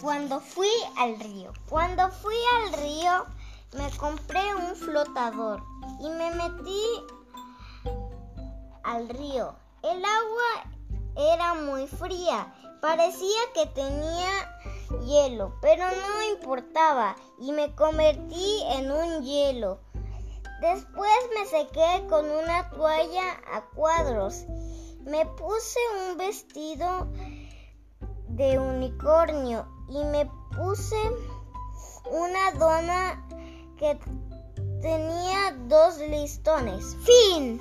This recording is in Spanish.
Cuando fui al río. Cuando fui al río me compré un flotador y me metí al río. El agua era muy fría, parecía que tenía hielo, pero no importaba y me convertí en un hielo. Después me sequé con una toalla a cuadros. Me puse un vestido de unicornio y me puse una dona que tenía dos listones. Fin.